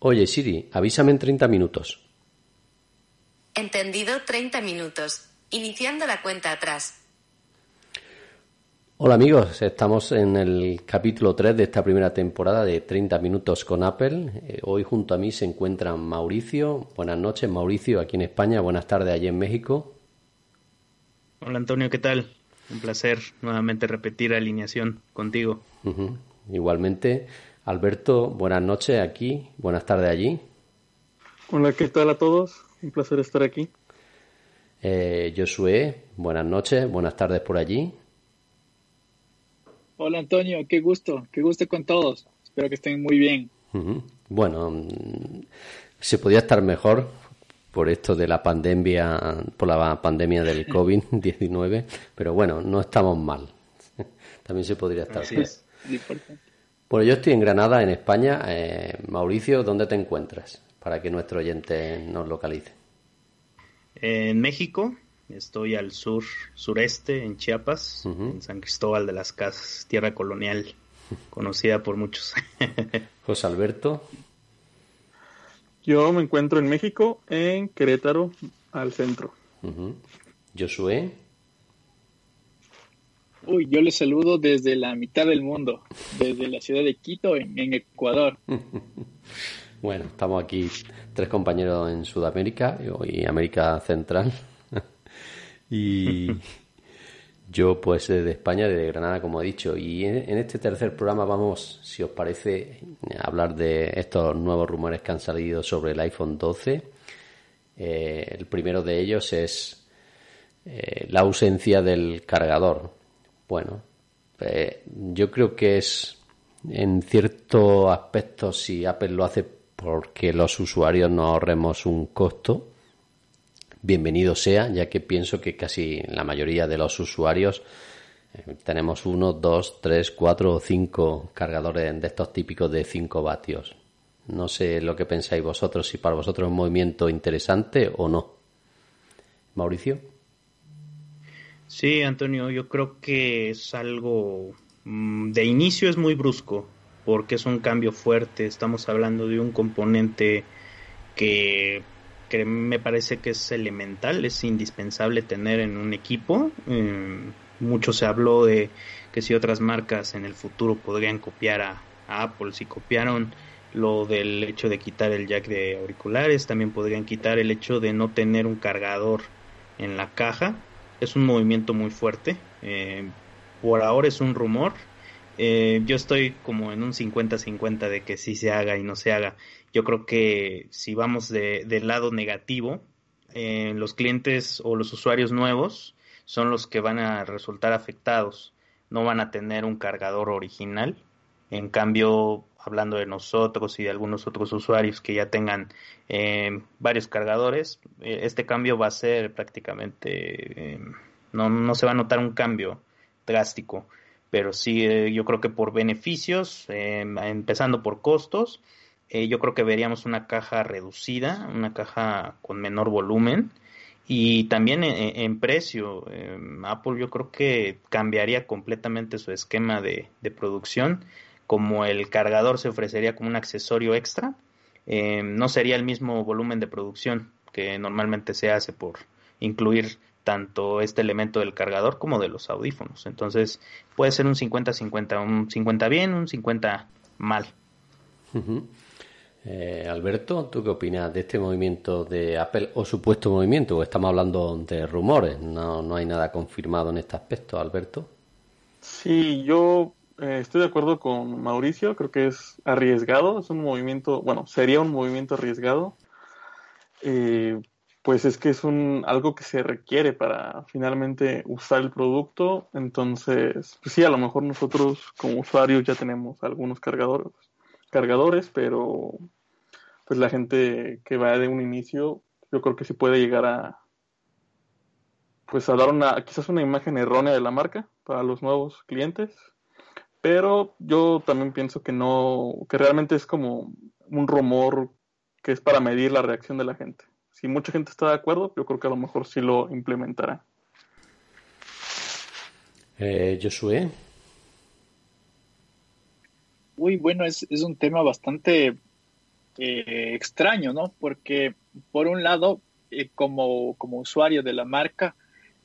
Oye Siri, avísame en 30 minutos. Entendido 30 minutos. Iniciando la cuenta atrás. Hola amigos, estamos en el capítulo 3 de esta primera temporada de 30 minutos con Apple. Eh, hoy junto a mí se encuentra Mauricio. Buenas noches Mauricio, aquí en España. Buenas tardes allí en México. Hola Antonio, ¿qué tal? Un placer nuevamente repetir alineación contigo. Igualmente. Alberto, buenas noches aquí, buenas tardes allí. Hola, ¿qué tal a todos? Un placer estar aquí. Eh, Josué, buenas noches, buenas tardes por allí. Hola Antonio, qué gusto, qué gusto con todos. Espero que estén muy bien. Bueno, se podía estar mejor por esto de la pandemia, por la pandemia del COVID-19, pero bueno, no estamos mal. También se podría estar Así mejor. es, importante. Bueno, yo estoy en Granada, en España. Eh, Mauricio, ¿dónde te encuentras? Para que nuestro oyente nos localice. En México, estoy al sur, sureste, en Chiapas, en San Cristóbal de las Casas, tierra colonial, conocida por muchos. José Alberto. Yo me encuentro en México, en Querétaro, al centro. Ujú. Josué. Uy, yo les saludo desde la mitad del mundo, desde la ciudad de Quito, en, en Ecuador. Bueno, estamos aquí tres compañeros en Sudamérica y América Central. y yo pues de España, de Granada, como he dicho. Y en, en este tercer programa vamos, si os parece, a hablar de estos nuevos rumores que han salido sobre el iPhone 12. Eh, el primero de ellos es eh, la ausencia del cargador. Bueno, eh, yo creo que es en cierto aspecto si Apple lo hace porque los usuarios no ahorremos un costo, bienvenido sea, ya que pienso que casi la mayoría de los usuarios eh, tenemos uno, dos, tres, cuatro o cinco cargadores de estos típicos de 5 vatios. No sé lo que pensáis vosotros, si para vosotros es un movimiento interesante o no. Mauricio. Sí, Antonio, yo creo que es algo mm, de inicio es muy brusco porque es un cambio fuerte. Estamos hablando de un componente que, que me parece que es elemental, es indispensable tener en un equipo. Mm, mucho se habló de que si otras marcas en el futuro podrían copiar a Apple, si copiaron lo del hecho de quitar el jack de auriculares, también podrían quitar el hecho de no tener un cargador en la caja. Es un movimiento muy fuerte. Eh, por ahora es un rumor. Eh, yo estoy como en un 50-50 de que sí se haga y no se haga. Yo creo que si vamos de, del lado negativo, eh, los clientes o los usuarios nuevos son los que van a resultar afectados. No van a tener un cargador original. En cambio, hablando de nosotros y de algunos otros usuarios que ya tengan eh, varios cargadores, eh, este cambio va a ser prácticamente, eh, no, no se va a notar un cambio drástico, pero sí eh, yo creo que por beneficios, eh, empezando por costos, eh, yo creo que veríamos una caja reducida, una caja con menor volumen y también en, precio. Apple yo creo que cambiaría completamente su esquema de producción como el cargador se ofrecería como un accesorio extra, eh, no sería el mismo volumen de producción que normalmente se hace por incluir tanto este elemento del cargador como de los audífonos. Entonces puede ser un 50-50, un 50 bien, un 50 mal. Eh, Alberto, ¿tú qué opinas de este movimiento de Apple o supuesto movimiento? Porque estamos hablando de rumores, no, no hay nada confirmado en este aspecto, Alberto. Sí, yo eh, estoy de acuerdo con Mauricio, creo que es arriesgado, es un movimiento, bueno, sería un movimiento arriesgado. Eh, pues es que es un algo que se requiere para finalmente usar el producto, entonces, pues sí, a lo mejor nosotros como usuarios ya tenemos algunos cargadores cargadores, pero pues la gente que va de un inicio, yo creo que sí puede llegar a pues a dar una quizás una imagen errónea de la marca para los nuevos clientes, pero yo también pienso que no que realmente es como un rumor que es para medir la reacción de la gente. Si mucha gente está de acuerdo, yo creo que a lo mejor sí lo implementará. Eh, Josué. Uy, bueno, es, es un tema bastante eh, extraño, ¿no? Porque por un lado, eh, como, como usuario de la marca,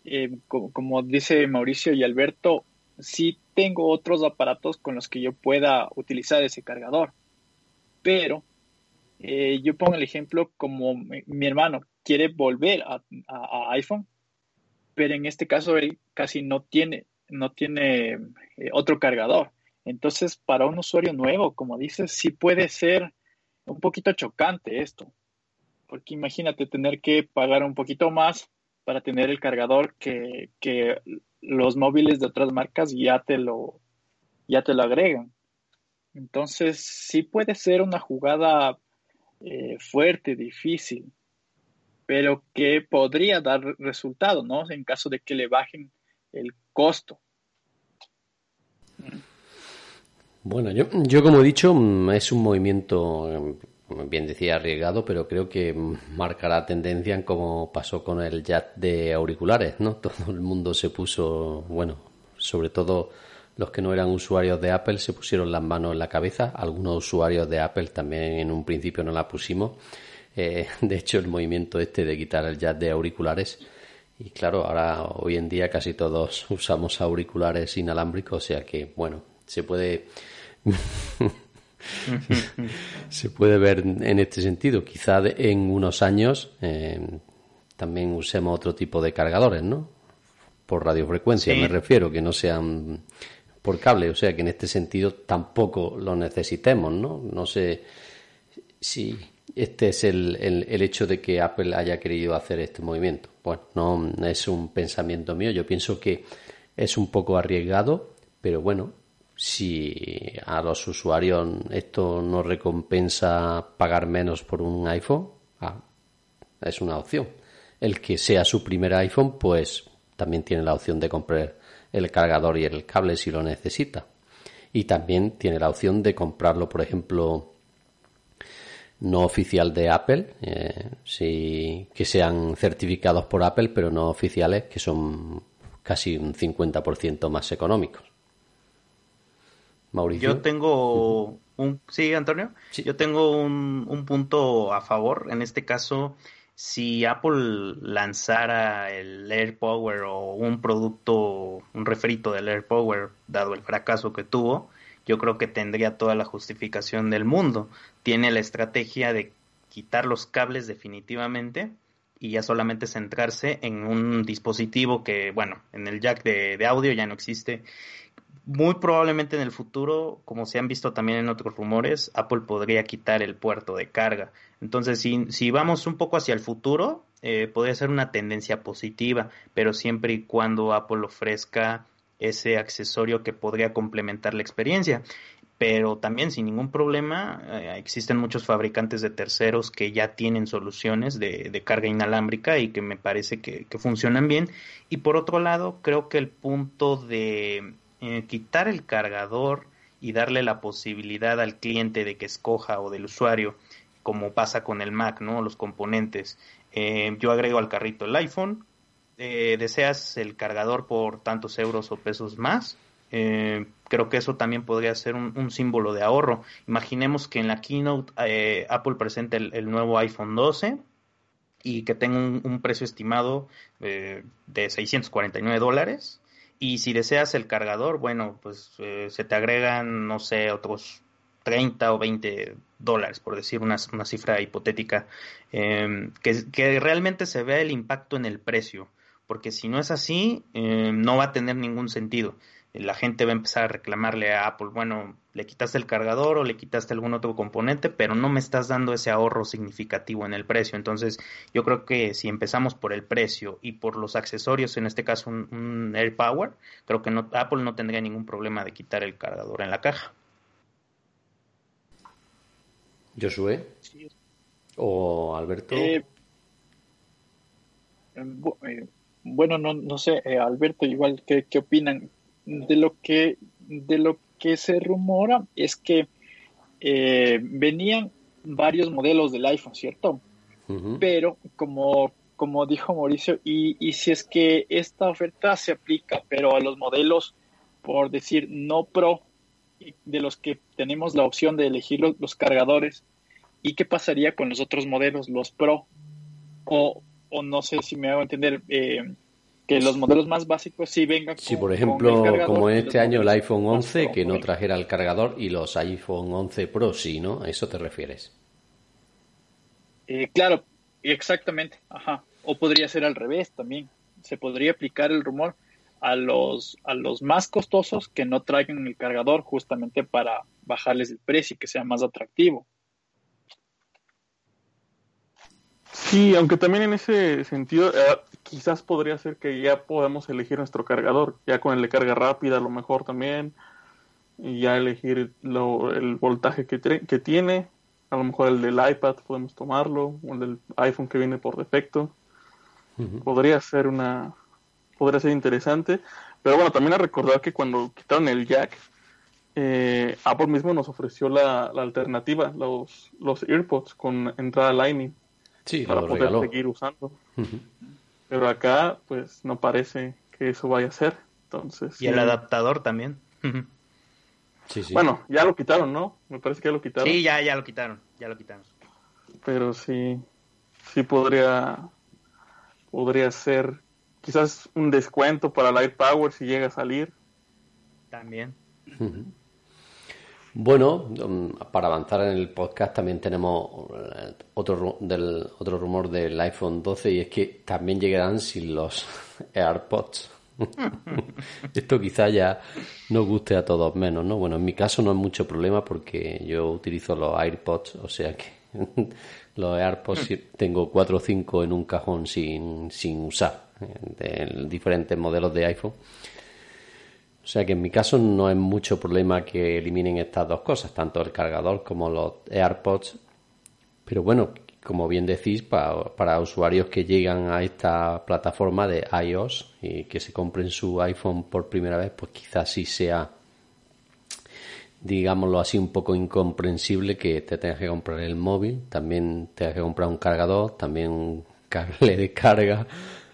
eh, como, dice Mauricio y Alberto, sí tengo otros aparatos con los que yo pueda utilizar ese cargador. Pero yo pongo el ejemplo como mi, hermano quiere volver a, iPhone, pero en este caso él casi no tiene, no tiene otro cargador. Entonces, para un usuario nuevo, como dices, sí puede ser un poquito chocante esto, porque imagínate tener que pagar un poquito más para tener el cargador que, los móviles de otras marcas ya te lo, ya te lo agregan. Entonces, sí puede ser una jugada eh, fuerte, difícil, pero que podría dar resultado, ¿no? En caso de que le bajen el costo. Bueno, yo, yo como he dicho, mm, es un movimiento, mm, bien decía, arriesgado, pero creo que marcará tendencia en como pasó con el jack de auriculares, ¿no? Todo el mundo se puso, bueno, sobre todo los que no eran usuarios de Apple se pusieron las manos en la cabeza. Algunos usuarios de Apple también en un principio no la pusimos. Eh, de hecho, el movimiento este de quitar el jack de auriculares. Y claro, ahora hoy en día casi todos usamos auriculares inalámbricos, o sea que, bueno, se puede se puede ver en este sentido. Quizá en unos años eh, también usemos otro tipo de cargadores, ¿no? Por radiofrecuencia me refiero, que no sean por cable, o sea que en este sentido tampoco lo necesitemos, ¿no? No sé si este es el, el, hecho de que Apple haya querido hacer este movimiento. Bueno, no es un pensamiento mío, yo pienso que es un poco arriesgado, pero bueno, si a los usuarios esto no recompensa pagar menos por un iPhone, ah, es una opción. El que sea su primer iPhone, pues también tiene la opción de comprar el cargador y el cable si lo necesita. Y también tiene la opción de comprarlo, por ejemplo, no oficial de Apple, eh, que sean certificados por Apple, pero no oficiales, que son casi un 50% más económicos. Yo tengo un... Sí, Antonio. Yo tengo un, un punto a favor. En este caso, si Apple lanzara el AirPower o un producto, un refrito del AirPower, dado el fracaso que tuvo, yo creo que tendría toda la justificación del mundo. Tiene la estrategia de quitar los cables definitivamente y ya solamente centrarse en un dispositivo que, bueno, en el jack de, de audio ya no existe muy probablemente en el futuro, como se han visto también en otros rumores, Apple podría quitar el puerto de carga. Entonces, si, si vamos un poco hacia el futuro, eh, podría ser una tendencia positiva, pero siempre y cuando Apple ofrezca ese accesorio que podría complementar la experiencia. Pero también sin ningún problema, eh, existen muchos fabricantes de terceros que ya tienen soluciones de, de carga inalámbrica y que me parece que, que funcionan bien. Y por otro lado, creo que el punto de eh, quitar el cargador y darle la posibilidad al cliente de que escoja o del usuario, como pasa con el Mac, ¿no? Los componentes. Eh, yo agrego al carrito el iPhone, eh, deseas el cargador por tantos euros o pesos más. creo que eso también podría ser un, símbolo de ahorro. Imaginemos que en la keynote Apple presenta el, nuevo iPhone 12 y que tenga un, un precio estimado de 649 dólares y si deseas el cargador, bueno, pues eh, se te agregan, no sé, otros 30 o 20 dólares, por decir una, una cifra hipotética, em, que, que, realmente se vea el impacto en el precio, porque si no es así, em, no va a tener ningún sentido la gente va a empezar a reclamarle a Apple, bueno, le quitaste el cargador o le quitaste algún otro componente, pero no me estás dando ese ahorro significativo en el precio. Entonces, yo creo que si empezamos por el precio y por los accesorios, en este caso un, AirPower, creo que no, Apple no tendría ningún problema de quitar el cargador en la caja. Josué. ¿O Alberto? Eh, eh, bueno, no, no sé, eh, Alberto, igual, ¿qué, ¿qué opinan? De lo que, de lo que se rumora es que venían varios modelos del iPhone, ¿cierto? Pero como, como dijo Mauricio, y, y si es que esta oferta se aplica, pero a los modelos, por decir, no Pro, de los que tenemos la opción de elegir los, cargadores, ¿y qué pasaría con los otros modelos, los Pro? O, o no sé si me hago entender, eh, que los modelos más básicos sí vengan Sí, por ejemplo, como en este año el iPhone 11 que no trajera el cargador y los iPhone 11 Pro sí, ¿no? ¿A eso te refieres? Eh, claro, exactamente, ajá. O podría ser al revés también. Se podría aplicar el rumor a los, a los más costosos que no traigan el cargador justamente para bajarles el precio y que sea más atractivo. Sí, aunque también en ese sentido eh, quizás podría ser que ya podamos elegir nuestro cargador, ya con el de carga rápida a lo mejor también, y ya elegir el voltaje que, que tiene, a lo mejor el del iPad podemos tomarlo, o el del iPhone que viene por defecto. Podría ser una, podría ser interesante. Pero bueno, también a recordar que cuando quitaron el jack, eh, Apple mismo nos ofreció la, alternativa, los, los AirPods con entrada Lightning. Sí, para poder seguir usando. Pero acá, pues no parece que eso vaya a ser. Entonces, y el adaptador también. sí, sí. Bueno, ya lo quitaron, ¿no? Me parece que ya lo quitaron. Sí, ya, ya lo quitaron, ya lo quitaron. Pero sí, sí podría, podría ser quizás un descuento para Light Power si llega a salir. También. Bueno, um, para avanzar en el podcast también tenemos eh, otro, del, otro rumor del iPhone 12 y es que también llegarán sin los AirPods. Esto quizá ya no guste a todos menos, ¿no? Bueno, en mi caso no es mucho problema porque yo utilizo los AirPods, o sea que los AirPods tengo cuatro o cinco en un cajón sin, sin usar de diferentes modelos de iPhone. O sea que en mi caso no es mucho problema que eliminen estas dos cosas, tanto el cargador como los AirPods. Pero bueno, como bien decís, para, usuarios que llegan a esta plataforma de iOS y que se compren su iPhone por primera vez, pues quizás sí sea, digámoslo así, un poco incomprensible que te tengas que comprar el móvil, también tengas que comprar un cargador, también un cable de carga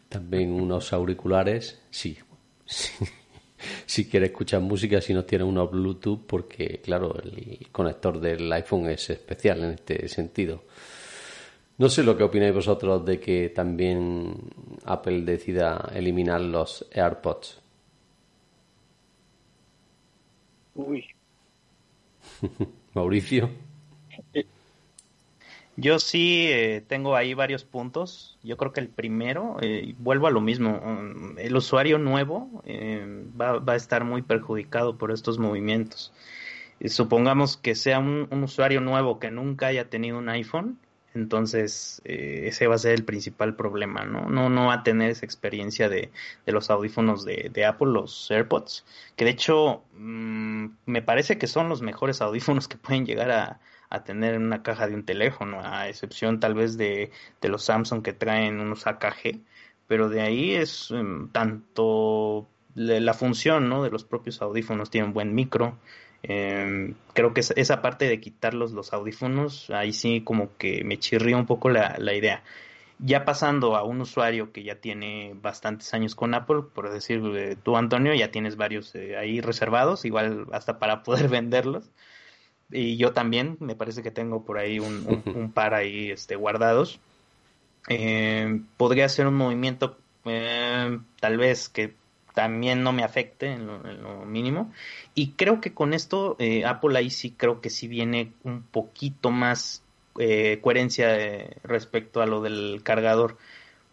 también unos auriculares, sí, si quiere escuchar música, si no tiene unos Bluetooth, porque claro, el conector del iPhone es especial en este sentido. No sé lo que opináis vosotros de que también Apple decida eliminar los AirPods. Uy. Mauricio. Eh, yo sí eh, tengo ahí varios puntos. Yo creo que el primero, eh, vuelvo a lo mismo, mm, el usuario nuevo eh, va, a estar muy perjudicado por estos movimientos. supongamos que sea un, usuario nuevo que nunca haya tenido un iPhone, entonces ese va a ser el principal problema, ¿no? No, no va a tener esa experiencia de, los audífonos de, Apple, los AirPods, que de hecho mm, me parece que son los mejores audífonos que pueden llegar a, a tener en una caja de un teléfono, a excepción tal vez de, los Samsung que traen unos AKG, pero de ahí es em, tanto la función ¿no? de los propios audífonos, tienen buen micro. Em, creo que esa parte de quitarlos los audífonos, ahí sí como que me chirría un poco la, la idea ya pasando a un usuario que ya tiene bastantes años con Apple, por decir eh, tú Antonio, ya tienes varios eh, ahí reservados, igual hasta para poder venderlos y yo también, me parece que tengo por ahí un, par ahí este, guardados. Eh, podría ser un movimiento eh, tal vez que también no me afecte en lo, mínimo. Y creo que con esto eh, Apple ahí sí creo que sí viene un poquito más coherencia respecto a lo del cargador.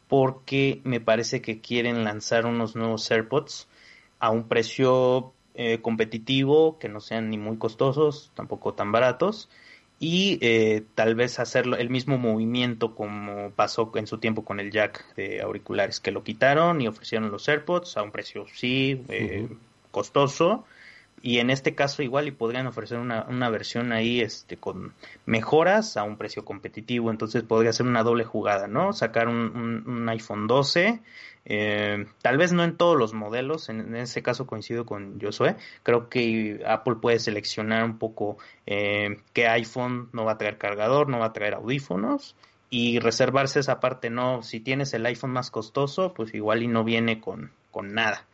Porque me parece que quieren lanzar unos nuevos AirPods a un precio eh, competitivo, que no sean ni muy costosos, tampoco tan baratos, y eh, tal vez hacer el mismo movimiento como pasó en su tiempo con el jack de auriculares, que lo quitaron y ofrecieron los AirPods a un precio sí eh, costoso, y en este caso igual y podrían ofrecer una, una versión ahí este con mejoras a un precio competitivo entonces podría ser una doble jugada no sacar un, un, iPhone 12 eh, tal vez no en todos los modelos en, ese caso coincido con Josué creo que Apple puede seleccionar un poco eh, qué iPhone no va a traer cargador no va a traer audífonos y reservarse esa parte no si tienes el iPhone más costoso pues igual y no viene con, con nada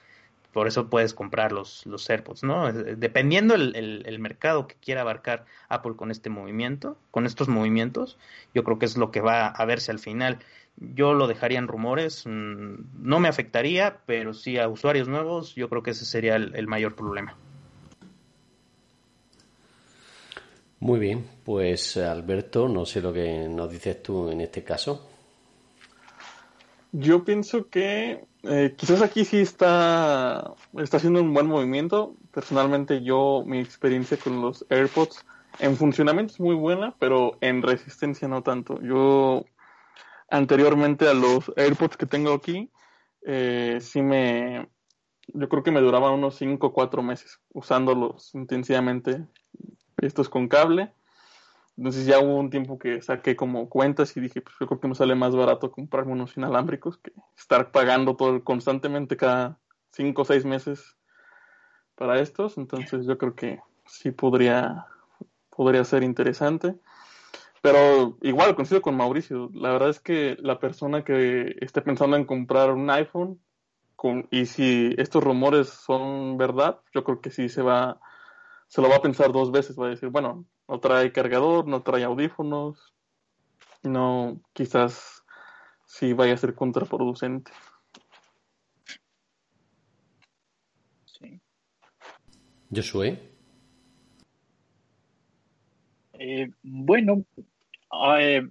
por eso puedes comprar los, los AirPods, ¿no? Dependiendo el, el, mercado que quiera abarcar Apple con este movimiento, con estos movimientos, yo creo que es lo que va a verse al final. Yo lo dejaría en rumores, mm, no me afectaría, pero sí a usuarios nuevos, yo creo que ese sería el, mayor problema. Muy bien, pues Alberto, no sé lo que nos dices tú en este caso. Yo pienso que eh, quizás aquí sí está, está haciendo un buen movimiento. Personalmente yo, mi experiencia con los AirPods en funcionamiento es muy buena, pero en resistencia no tanto. Yo anteriormente a los AirPods que tengo aquí, eh, sí me, yo creo que me duraban unos 5 o 4 meses usándolos intensivamente, estos con cable. Entonces ya hubo un tiempo que saqué como cuentas y dije, pues yo creo que me sale más barato comprarme unos inalámbricos que estar pagando todo constantemente cada cinco o seis meses para estos. Entonces yo creo que sí podría, podría ser interesante. Pero igual coincido con Mauricio. La verdad es que la persona que esté pensando en comprar un iPhone con, y si estos rumores son verdad, yo creo que sí se va, se lo va a pensar dos veces. Va a decir, bueno, no trae cargador, no trae audífonos, no, quizás sí vaya a ser contraproducente. Sí. Josué. Eh, bueno, eh,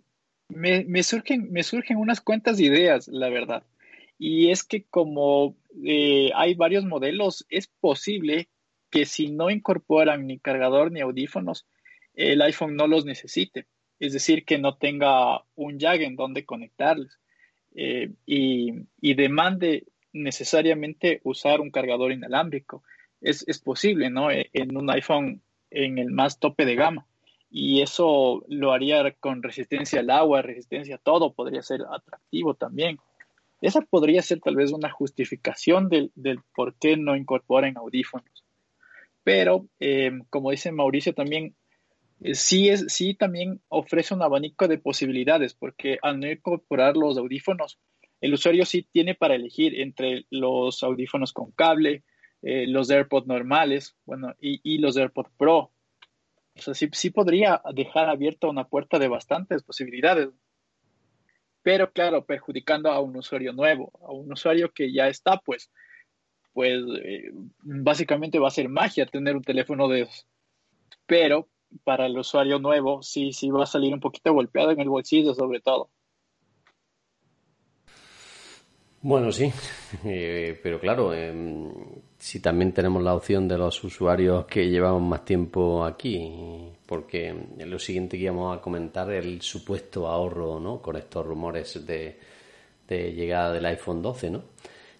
me, surgen, me surgen unas cuantas ideas, la verdad. Y es que como eh, hay varios modelos, es posible que si no incorporan ni cargador ni audífonos, el iPhone no los necesite. Es decir, que no tenga un jack en donde conectarles eh, y, demande necesariamente usar un cargador inalámbrico. Es, posible, ¿no? E, en un iPhone en el más tope de gama. Y eso lo haría con resistencia al agua, resistencia a todo, podría ser atractivo también. Esa podría ser tal vez una justificación del, por qué no incorporan audífonos. Pero, eh, como dice Mauricio también, sí, es, sí también ofrece un abanico de posibilidades, porque al no incorporar los audífonos, el usuario sí tiene para elegir entre los audífonos con cable, eh, los AirPods normales, bueno, y, los AirPods Pro. O sea, sí, sí podría dejar abierta una puerta de bastantes posibilidades. Pero claro, perjudicando a un usuario nuevo, a un usuario que ya está, pues, pues eh, básicamente va a ser magia tener un teléfono de esos. Pero para el usuario nuevo sí, sí va a salir un poquito golpeado en el bolsillo sobre todo. Bueno, sí, eh, pero claro, em, si también tenemos la opción de los usuarios que llevamos más tiempo aquí, porque lo siguiente que íbamos a comentar el supuesto ahorro, ¿no? Con estos rumores de, de llegada del iPhone 12, ¿no?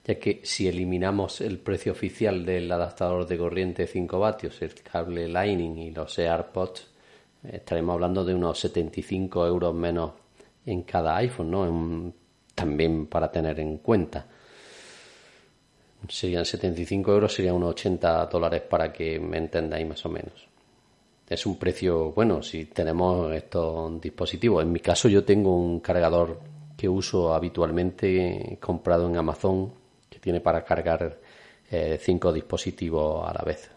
Ya que si eliminamos el precio oficial del adaptador de corriente 5 vatios, el cable Lightning y los AirPods, estaremos hablando de unos 75 euros menos en cada iPhone, ¿no? también para tener en cuenta. Serían 75 euros, serían unos 80 dólares para que me entendáis más o menos. Es un precio bueno si tenemos estos dispositivos. En mi caso yo tengo un cargador que uso habitualmente comprado en Amazon tiene para cargar eh, cinco dispositivos a la vez.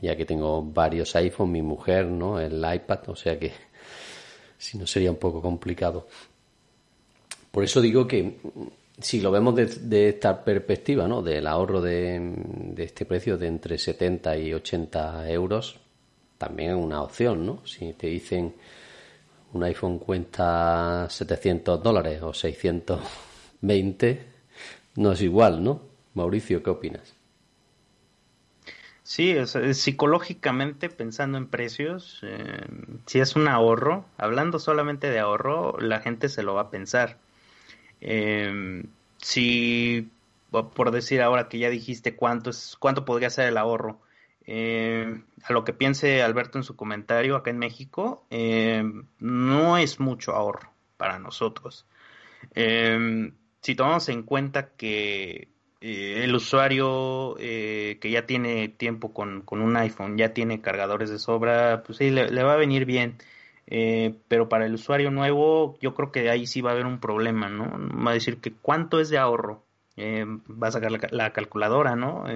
Ya que tengo varios iPhone, mi mujer, ¿no? El iPad, o sea que si no sería un poco complicado. Por eso digo que si lo vemos de, esta perspectiva, ¿no? Del ahorro de, este precio de entre 70 y 80 euros, también es una opción, ¿no? Si te dicen un iPhone cuesta 700 dólares o 620, no es igual, ¿no? Mauricio, ¿qué opinas? Sí, psicológicamente pensando en precios, eh, si es un ahorro, hablando solamente de ahorro, la gente se lo va a pensar. Eh, si, por decir ahora que ya dijiste cuánto es, cuánto podría ser el ahorro, Eh, a lo que piense Alberto en su comentario acá en México, eh, no es mucho ahorro para nosotros. Si tomamos en cuenta que el usuario que ya tiene tiempo con, un iPhone, ya tiene cargadores de sobra, pues sí, le, va a venir bien. pero para el usuario nuevo, yo creo que ahí sí va a haber un problema, ¿no? Va a decir que cuánto es de ahorro. va a sacar la, la calculadora, ¿no?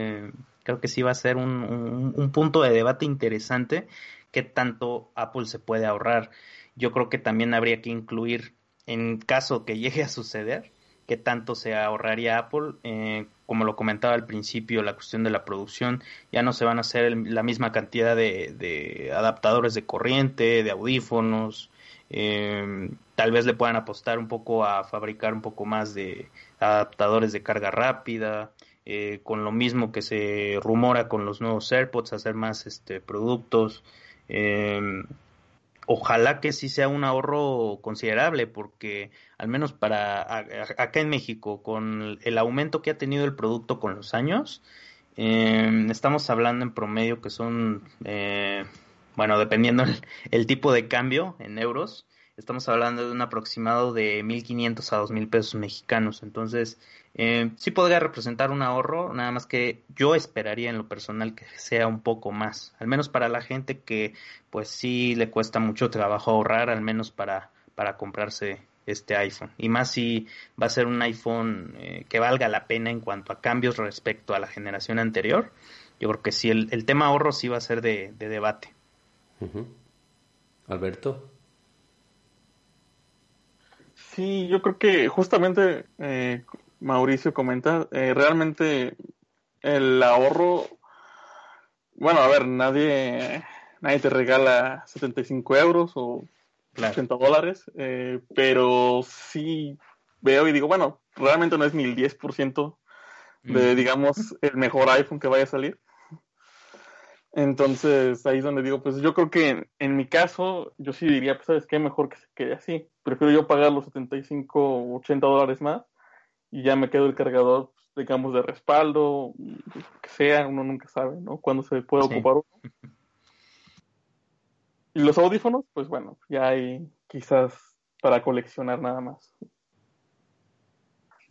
Creo que sí va a ser un, punto de debate interesante que tanto Apple se puede ahorrar. Yo creo que también habría que incluir, en caso que llegue a suceder, que tanto se ahorraría Apple. Eh, como lo comentaba al principio, la cuestión de la producción, ya no se van a hacer la misma cantidad de, adaptadores de corriente, de audífonos. Eh, tal vez le puedan apostar un poco a fabricar un poco más de adaptadores de carga rápida, eh, con lo mismo que se rumora con los nuevos AirPods, hacer más este, productos. Em, ojalá que sí sea un ahorro considerable, porque al menos para acá en México, con el aumento que ha tenido el producto con los años, em, estamos hablando en promedio que son, eh, bueno, dependiendo el, tipo de cambio en euros, estamos hablando de un aproximado de 1.500 a 2.000 pesos mexicanos. Entonces, eh, sí podría representar un ahorro, nada más que yo esperaría en lo personal que sea un poco más, al menos para la gente que pues sí le cuesta mucho trabajo ahorrar, al menos para, para comprarse este iPhone. Y más si va a ser un iPhone eh, que valga la pena en cuanto a cambios respecto a la generación anterior. Yo creo que sí, el, tema ahorro sí va a ser de, debate. Alberto. Sí, yo creo que justamente eh, Mauricio comenta, eh, realmente el ahorro, bueno, a ver, nadie, nadie te regala 75 euros o 80 dólares, eh, pero sí veo y digo, bueno, realmente no es ni el 10% de, mm. digamos, el mejor iPhone que vaya a salir. Entonces, ahí es donde digo, pues yo creo que en, mi caso, yo sí diría, pues, ¿sabes qué? Mejor que se quede así. Prefiero yo pagar los 75 o 80 dólares más y ya me quedo el cargador, pues, digamos, de respaldo, que sea, uno nunca sabe, ¿no? Cuándo se puede ocupar uno. Y los audífonos, pues bueno, ya hay quizás para coleccionar nada más.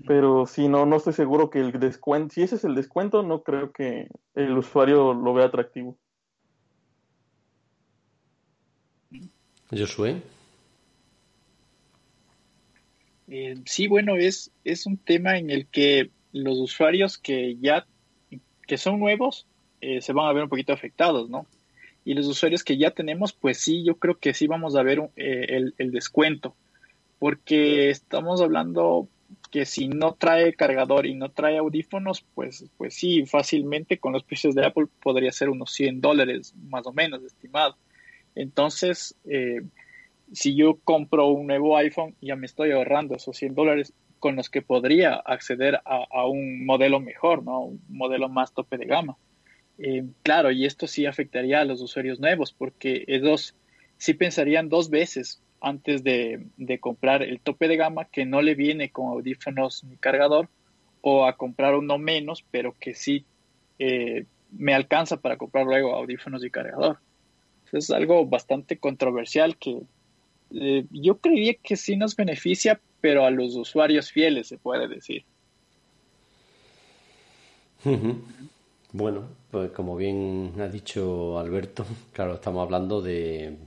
Pero si no, no estoy seguro que el descuento, si ese es el descuento, no creo que el usuario lo vea atractivo. Josué. Eh, sí, bueno, es, es un tema en el que los usuarios que ya que son nuevos eh, se van a ver un poquito afectados, ¿no? Y los usuarios que ya tenemos, pues sí, yo creo que sí vamos a ver eh, el, descuento, porque estamos hablando que si no trae cargador y no trae audífonos, pues, pues sí, fácilmente con los precios de Apple podría ser unos 100 dólares más o menos estimado. Entonces, eh, si yo compro un nuevo iPhone, ya me estoy ahorrando esos 100 dólares con los que podría acceder a, un modelo mejor, ¿no? Un modelo más tope de gama. Eh, claro, y esto sí afectaría a los usuarios nuevos, porque ellos sí pensarían dos veces antes de, comprar el tope de gama que no le viene con audífonos ni cargador, o a comprar uno menos, pero que sí eh, me alcanza para comprar luego audífonos y cargador. es algo bastante controversial que eh, yo creería que sí nos beneficia, pero a los usuarios fieles se puede decir. Bueno, pues como bien ha dicho Alberto, claro, estamos hablando de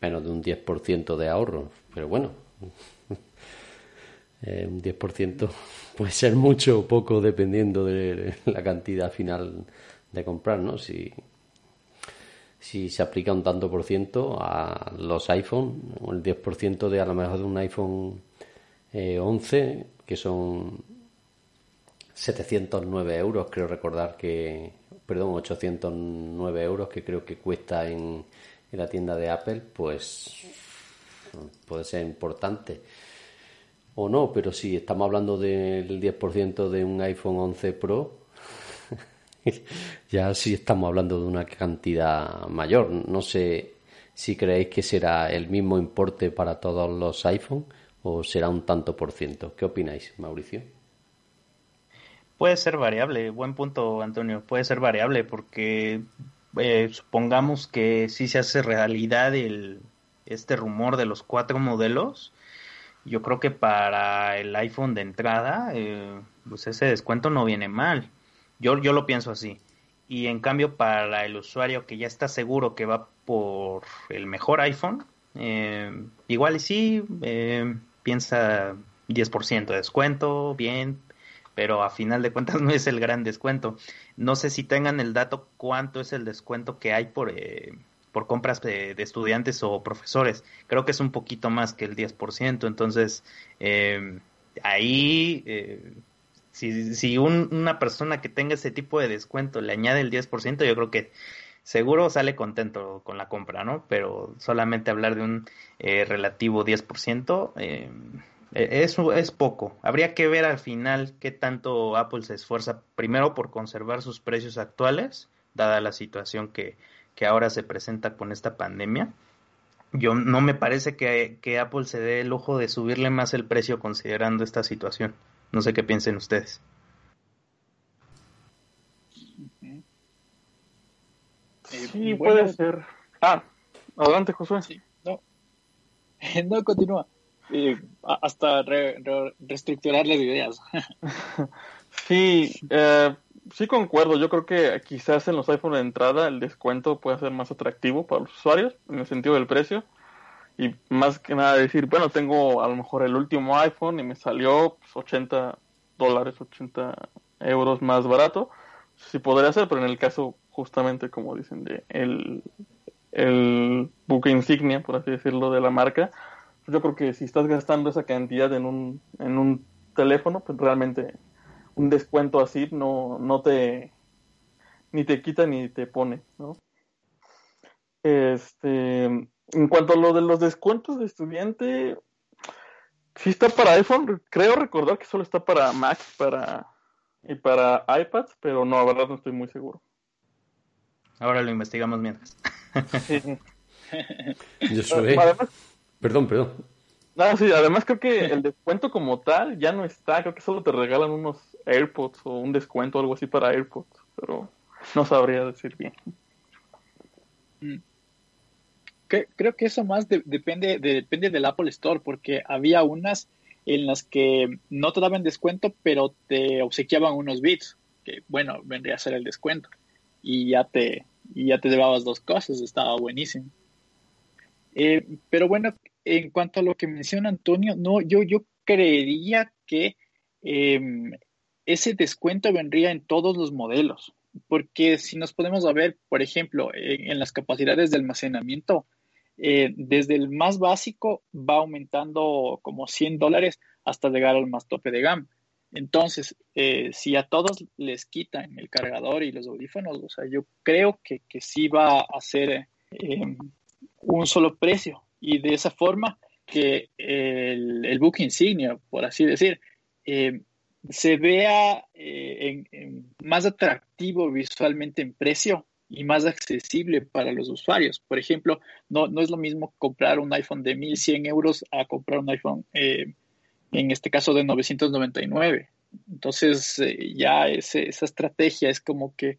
menos de un 10% de ahorro, pero bueno, eh, un 10% puede ser mucho o poco dependiendo de la cantidad final de comprar, ¿no? Si si se aplica un tanto por ciento a los iPhone, el 10% de a lo mejor de un iPhone 11, eh, que son 709 euros, creo recordar que, perdón, 809 euros que creo que cuesta en, en la tienda de Apple, pues puede ser importante. O no, pero si estamos hablando del 10% de un iPhone 11 Pro, ya sí estamos hablando de una cantidad mayor. No sé si creéis que será el mismo importe para todos los iPhone o será un tanto por ciento. ¿Qué opináis, Mauricio? Puede ser variable, buen punto, Antonio. Puede ser variable porque eh, supongamos que sí se hace realidad el, este rumor de los cuatro modelos, yo creo que para el iPhone de entrada, eh, pues ese descuento no viene mal. Yo, yo lo pienso así. Y en cambio, para el usuario que ya está seguro que va por el mejor iPhone, eh, igual y sí, eh, piensa 10% de descuento, bien, pero a final de cuentas no es el gran descuento. No sé si tengan el dato cuánto es el descuento que hay por, eh, por compras de, estudiantes o profesores. Creo que es un poquito más que el 10%, entonces eh, ahí... Eh, si, si una persona que tenga ese tipo de descuento le añade el 10%, yo creo que seguro sale contento con la compra, ¿no? Pero solamente hablar de un relativo 10%, eh, e, eso es poco. Habría que ver al final qué tanto Apple se esfuerza primero por conservar sus precios actuales, dada la situación que, ahora se presenta con esta pandemia. Yo no me parece que, Apple se dé el lujo de subirle más el precio considerando esta situación. No sé qué piensen ustedes. Sí, puede ser. Ah, adelante, Josué. Sí, no. no, continúa hasta reestructurar las ideas. sí, eh, sí concuerdo. Yo creo que quizás en los iPhone de entrada el descuento puede ser más atractivo para los usuarios en el sentido del precio. Y más que nada decir, bueno, tengo a lo mejor el último iPhone y me salió 80 pues, dólares, 80 euros más barato. Sí podría ser, pero en el caso justamente como dicen de el, el buque insignia, por así decirlo, de la marca, yo creo que si estás gastando esa cantidad en un, en un teléfono, pues realmente un descuento así no, no te ni te quita ni te pone, ¿no? Este, en cuanto a lo de los descuentos de estudiante, sí está para iPhone, creo recordar que solo está para Mac para, y para iPads, pero no, la verdad no estoy muy seguro. Ahora lo investigamos mientras. Yo soy... Perdón, perdón. No, sí, además creo que el descuento como tal ya no está, creo que solo te regalan unos AirPods o un descuento o algo así para AirPods, pero no sabría decir bien. Mm. Creo que eso más depende, depende del Apple Store, porque había unas en las que no te daban descuento, pero te obsequiaban unos bits, que bueno, vendría a ser el descuento. Y ya te, ya te llevabas dos cosas, estaba buenísimo. Eh, pero bueno, en cuanto a lo que menciona Antonio, no, yo, yo creería que em, ese descuento vendría en todos los modelos, porque si nos podemos ver, por ejemplo, en, las capacidades de almacenamiento, eh, desde el más básico va aumentando como 100 dólares hasta llegar al más tope de gama. Entonces, eh, si a todos les quitan el cargador y los audífonos, o sea, yo creo que, que sí va a ser em, un solo precio y de esa forma que el, el book insignia, por así decir, eh, se vea eh, más atractivo visualmente en precio y más accesible para los usuarios. Por ejemplo, no, no es lo mismo comprar un iPhone de 1100 euros a comprar un iPhone, eh, en este caso, de 999. Entonces, ya ese, esa estrategia es como que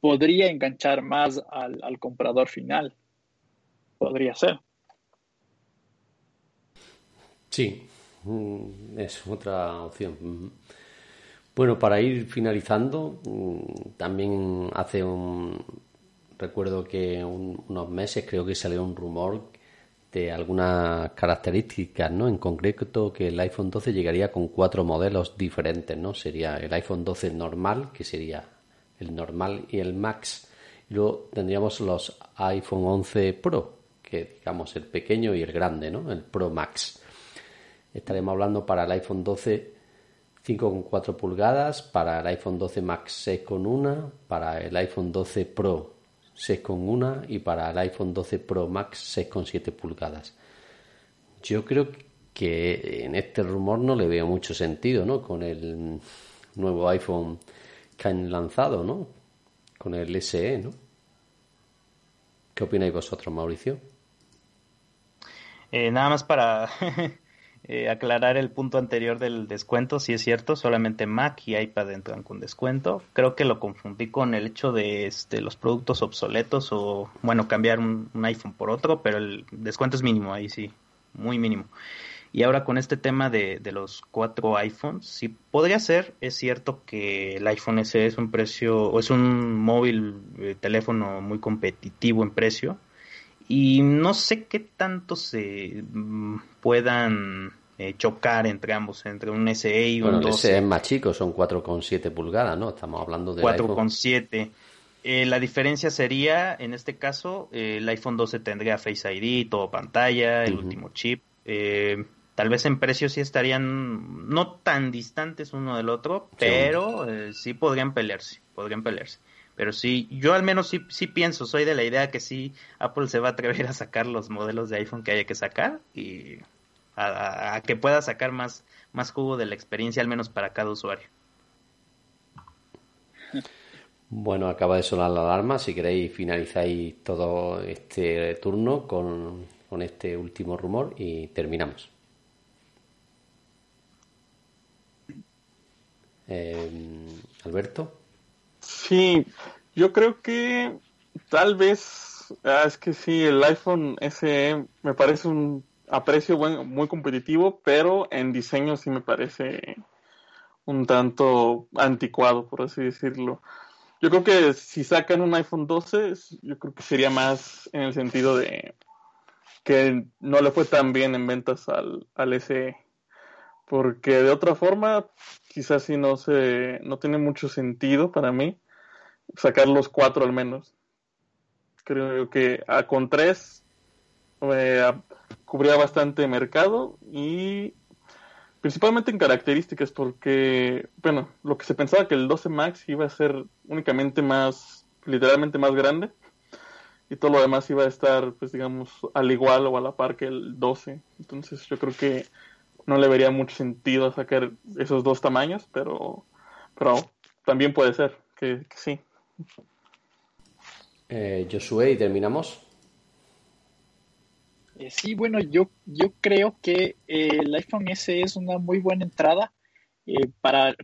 podría enganchar más al, al comprador final. Podría ser. Sí, mm, es otra opción. Bueno, para ir finalizando, mm, también hace un. Recuerdo que unos meses creo que salió un rumor de algunas características, ¿no? En concreto que el iPhone 12 llegaría con cuatro modelos diferentes, ¿no? Sería el iPhone 12 normal, que sería el normal y el Max. Y luego tendríamos los iPhone 11 Pro, que digamos el pequeño y el grande, ¿no? El Pro Max. Estaremos hablando para el iPhone 12 5,4 pulgadas, para el iPhone 12 Max 6,1, para el iPhone 12 Pro 6,1 y para el iPhone 12 Pro Max 6,7 pulgadas. Yo creo que en este rumor no le veo mucho sentido, ¿no? Con el nuevo iPhone que han lanzado, ¿no? Con el SE, ¿no? ¿Qué opináis vosotros, Mauricio? Eh, nada más para eh, aclarar el punto anterior del descuento, si es cierto, solamente Mac y iPad entran con descuento. Creo que lo confundí con el hecho de este, los productos obsoletos o, bueno, cambiar un, iPhone por otro, pero el descuento es mínimo, ahí sí, muy mínimo. Y ahora con este tema de, de los cuatro iPhones, sí podría ser, es cierto que el iPhone SE es un precio, o es un móvil, eh, teléfono muy competitivo en precio, y no sé qué tanto se mm, puedan eh, chocar entre ambos, entre un SE y un bueno, El SE es más chico, son 4,7 pulgadas, ¿no? Estamos hablando de 4,7. Eh, la diferencia sería, en este caso, eh, el iPhone 12 tendría Face ID, todo pantalla, el último chip. tal vez en precio sí estarían no tan distantes uno del otro, pero sí podrían pelearse, podrían pelearse. Pero sí, yo al menos sí, sí pienso, soy de la idea que sí, Apple se va a atrever a sacar los modelos de iPhone que haya que sacar y a, que pueda sacar más, más jugo de la experiencia, al menos para cada usuario. Bueno, acaba de sonar la alarma. Si queréis, finalizáis todo este turno con, con este último rumor y terminamos. Eh, Alberto. Sí, yo creo que tal vez, ah, es que sí, el iPhone SE me parece un a precio muy competitivo, pero en diseño sí me parece un tanto anticuado, por así decirlo. Yo creo que si sacan un iPhone 12, yo creo que sería más en el sentido de que no le fue tan bien en ventas al, al SE. Porque de otra forma, quizás sí no se, no tiene mucho sentido para mí sacar los cuatro al menos. Creo que a, con tres eh, cubría bastante mercado y principalmente en características porque, bueno, lo que se pensaba que el 12 Max iba a ser únicamente más, literalmente más grande y todo lo demás iba a estar, pues digamos, al igual o a la par que el 12. Entonces yo creo que no le vería mucho sentido sacar esos dos tamaños, pero, pero también puede ser que sí. Eh, Josué, y terminamos. Eh, sí, bueno, yo, yo creo que eh, el iPhone S es una muy buena entrada eh, para,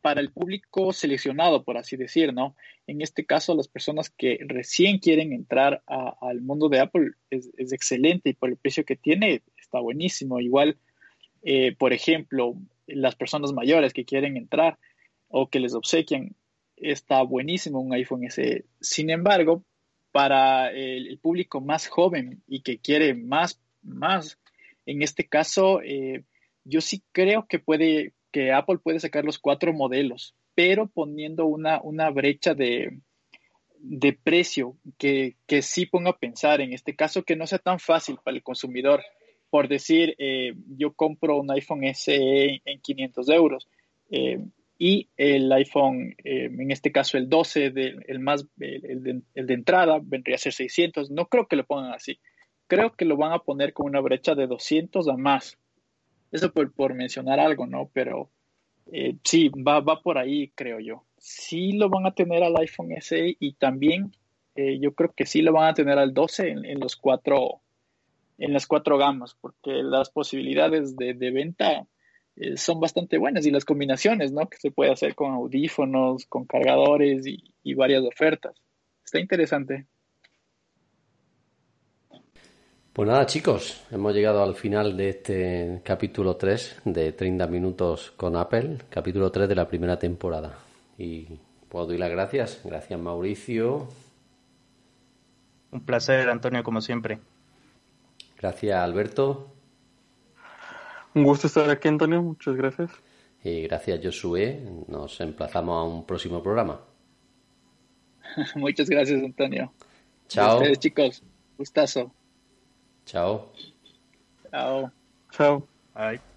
para el público seleccionado, por así decir, ¿no? En este caso, las personas que recién quieren entrar al mundo de Apple es, es, excelente y por el precio que tiene está buenísimo. Igual, por ejemplo, las personas mayores que quieren entrar o que les obsequian está buenísimo un iPhone SE. Sin embargo, para el, público más joven y que quiere más, más, en este caso, eh, yo sí creo que puede, que Apple puede sacar los cuatro modelos, pero poniendo una, una brecha de, de precio que, que, sí ponga a pensar, en este caso, que no sea tan fácil para el consumidor. Por decir, eh, yo compro un iPhone SE en 500 euros. Eh, y el iPhone, eh, en este caso el 12, el, más, el, de, entrada, vendría a ser 600. No creo que lo pongan así. Creo que lo van a poner con una brecha de 200 a más. Eso por, por mencionar algo, ¿no? Pero eh, sí, va, va por ahí, creo yo. Sí lo van a tener al iPhone SE y también eh, yo creo que sí lo van a tener al 12 en, los cuatro en las cuatro gamas, porque las posibilidades de, de venta eh, son bastante buenas y las combinaciones, ¿no? Que se puede hacer con audífonos, con cargadores y, varias ofertas. Está interesante. Pues nada, chicos, hemos llegado al final de este capítulo 3 de 30 minutos con Apple, capítulo 3 de la primera temporada. Y puedo doy las gracias. Gracias, Mauricio. Un placer, Antonio, como siempre. Gracias, Alberto. Un gusto estar aquí, Antonio. Muchas gracias. Y gracias, Josué. Nos emplazamos a un próximo programa. Muchas gracias, Antonio. Chao. Ustedes, chicos. Gustazo. Chao. Chao. Chao. Bye.